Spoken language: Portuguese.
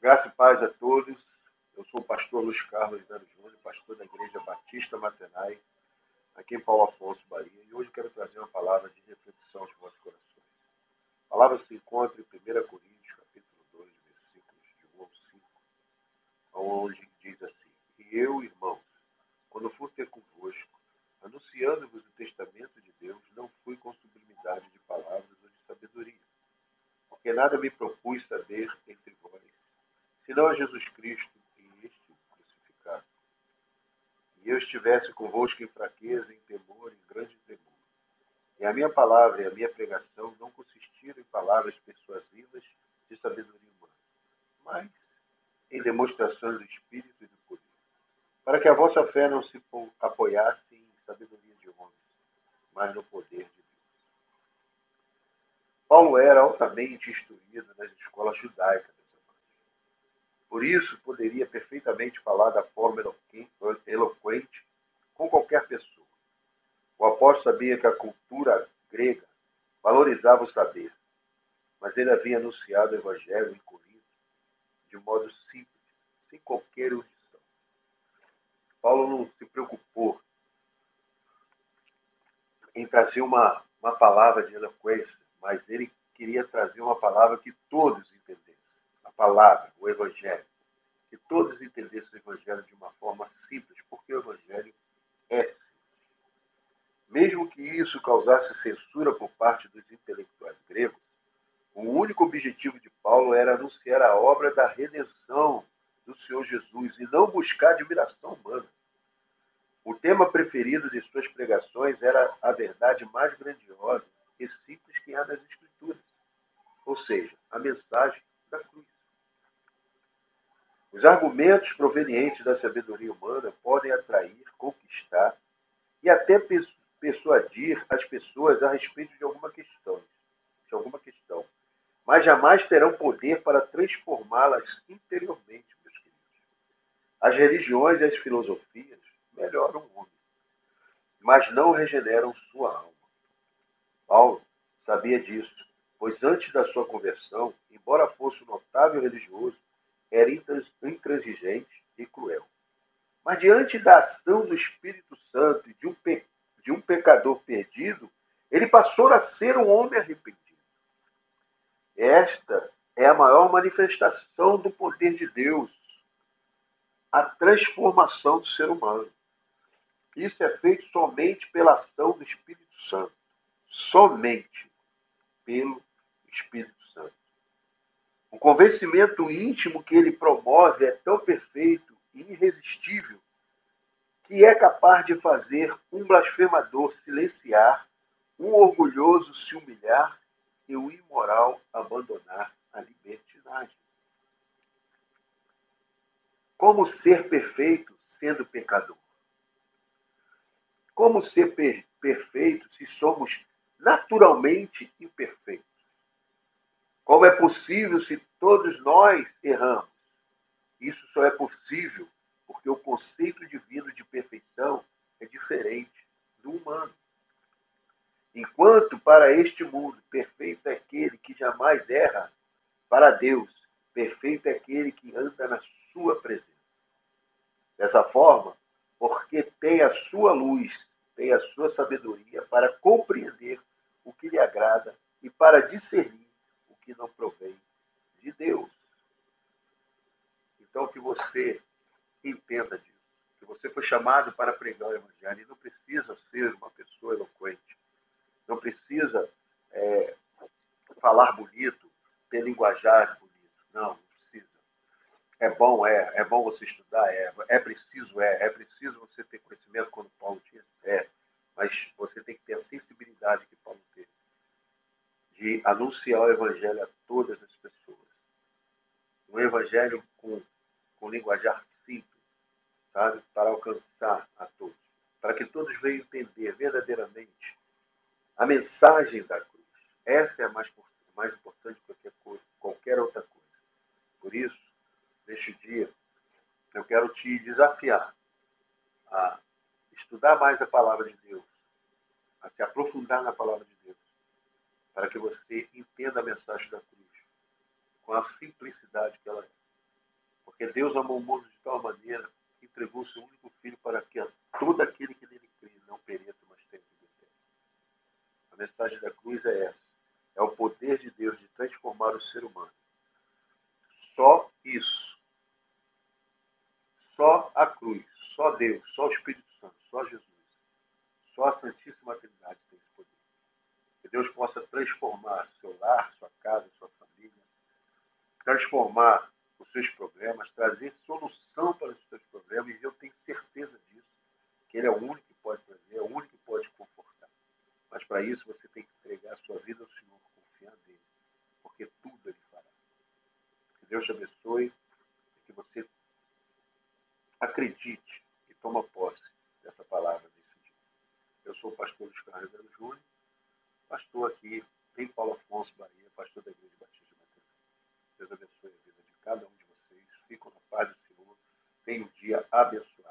Graça e paz a todos. Eu sou o pastor Luiz Carlos Dano Júnior, pastor da Igreja Batista Matenai, aqui em Paulo Afonso, Bahia. E hoje quero trazer uma palavra de reflexão aos vossos corações. A palavra se encontra em 1 Coríntios, capítulo 2, versículos de 1 ao 5, onde diz assim: E eu, irmãos, quando for ter convosco, anunciando-vos o testamento de Deus, não fui com sublimidade de palavras ou de sabedoria, porque nada me propus saber a Jesus Cristo e este crucificado. E eu estivesse convosco em fraqueza, em temor, em grande temor. E a minha palavra e a minha pregação não consistiram em palavras persuasivas de sabedoria humana, mas em demonstrações do Espírito e do poder, para que a vossa fé não se apoiasse em sabedoria de homens, mas no poder de Paulo era altamente instruído nas escolas judaicas Por isso, poderia perfeitamente falar da forma eloquente com qualquer pessoa. O apóstolo sabia que a cultura grega valorizava o saber, mas ele havia anunciado o evangelho em Corinto de modo simples, sem qualquer erudição. Paulo não se preocupou em trazer uma, uma palavra de eloquência mas ele queria trazer uma palavra que todos entendessem. Palavra, o Evangelho. Que todos entendessem o Evangelho de uma forma simples, porque o Evangelho é simples. Mesmo que isso causasse censura por parte dos intelectuais gregos, o único objetivo de Paulo era anunciar a obra da redenção do Senhor Jesus e não buscar admiração humana. O tema preferido de suas pregações era a verdade mais grandiosa e simples que há nas Escrituras, ou seja, a mensagem da cruz. Os argumentos provenientes da sabedoria humana podem atrair, conquistar e até persuadir as pessoas a respeito de alguma questão, de alguma questão, mas jamais terão poder para transformá-las interiormente, meus queridos. As religiões e as filosofias melhoram o homem, mas não regeneram sua alma. Paulo sabia disso, pois antes da sua conversão, embora fosse um notável religioso, era intransigente e cruel. Mas diante da ação do Espírito Santo e de um, pe... de um pecador perdido, ele passou a ser um homem arrependido. Esta é a maior manifestação do poder de Deus, a transformação do ser humano. Isso é feito somente pela ação do Espírito Santo somente pelo Espírito Santo. O convencimento íntimo que ele promove é tão perfeito e irresistível que é capaz de fazer um blasfemador silenciar, um orgulhoso se humilhar e o imoral abandonar a libertinagem. Como ser perfeito sendo pecador? Como ser per perfeito se somos naturalmente imperfeitos. Como é possível se todos nós erramos? Isso só é possível porque o conceito divino de perfeição é diferente do humano. Enquanto para este mundo perfeito é aquele que jamais erra, para Deus perfeito é aquele que anda na sua presença. Dessa forma, porque tem a sua luz, tem a sua sabedoria para compreender o que lhe agrada e para discernir que não provém de Deus. Então, que você entenda disso. Que você foi chamado para pregar o Evangelho e não precisa ser uma pessoa eloquente. Não precisa é, falar bonito, ter linguajar bonito. Não, não precisa. É bom, é. É bom você estudar, é. É preciso, é. É preciso você ter conhecimento quando Paulo tinha, é. Mas você tem que ter a sensibilidade que Paulo teve de anunciar o Evangelho a todas as pessoas. Um Evangelho com, com linguajar simples, sabe? Para alcançar a todos. Para que todos venham entender verdadeiramente a mensagem da cruz. Essa é a mais, mais importante que qualquer, qualquer outra coisa. Por isso, neste dia, eu quero te desafiar a estudar mais a palavra de Deus, a se aprofundar na palavra de Deus, para que você entenda a mensagem da cruz com a simplicidade que ela é. Porque Deus amou o mundo de tal maneira que entregou o seu único filho para que todo aquele que nele crê não pereça, mas tenha vida eterna. A mensagem da cruz é essa. É o poder de Deus de transformar o ser humano. Só isso. Só a cruz, só Deus, só o Espírito Santo, só Jesus. Só a Santíssima Trindade tem esse poder. Que Deus possa transformar seu lar, sua casa, sua família, transformar os seus problemas, trazer solução para os seus problemas, e eu tenho certeza disso, que Ele é o único que pode trazer, é o único que pode confortar. Mas para isso você tem que entregar a sua vida ao Senhor, confiar nele, porque tudo Ele fará. Que Deus te abençoe e que você acredite e toma posse dessa palavra nesse dia. Eu sou o pastor Luiz Júnior, pastor aqui em Paulo Afonso, Bahia, pastor da Igreja Batista de Matheus. Deus abençoe a vida de cada um de vocês. Fico na paz do Senhor. Tenha um dia abençoado.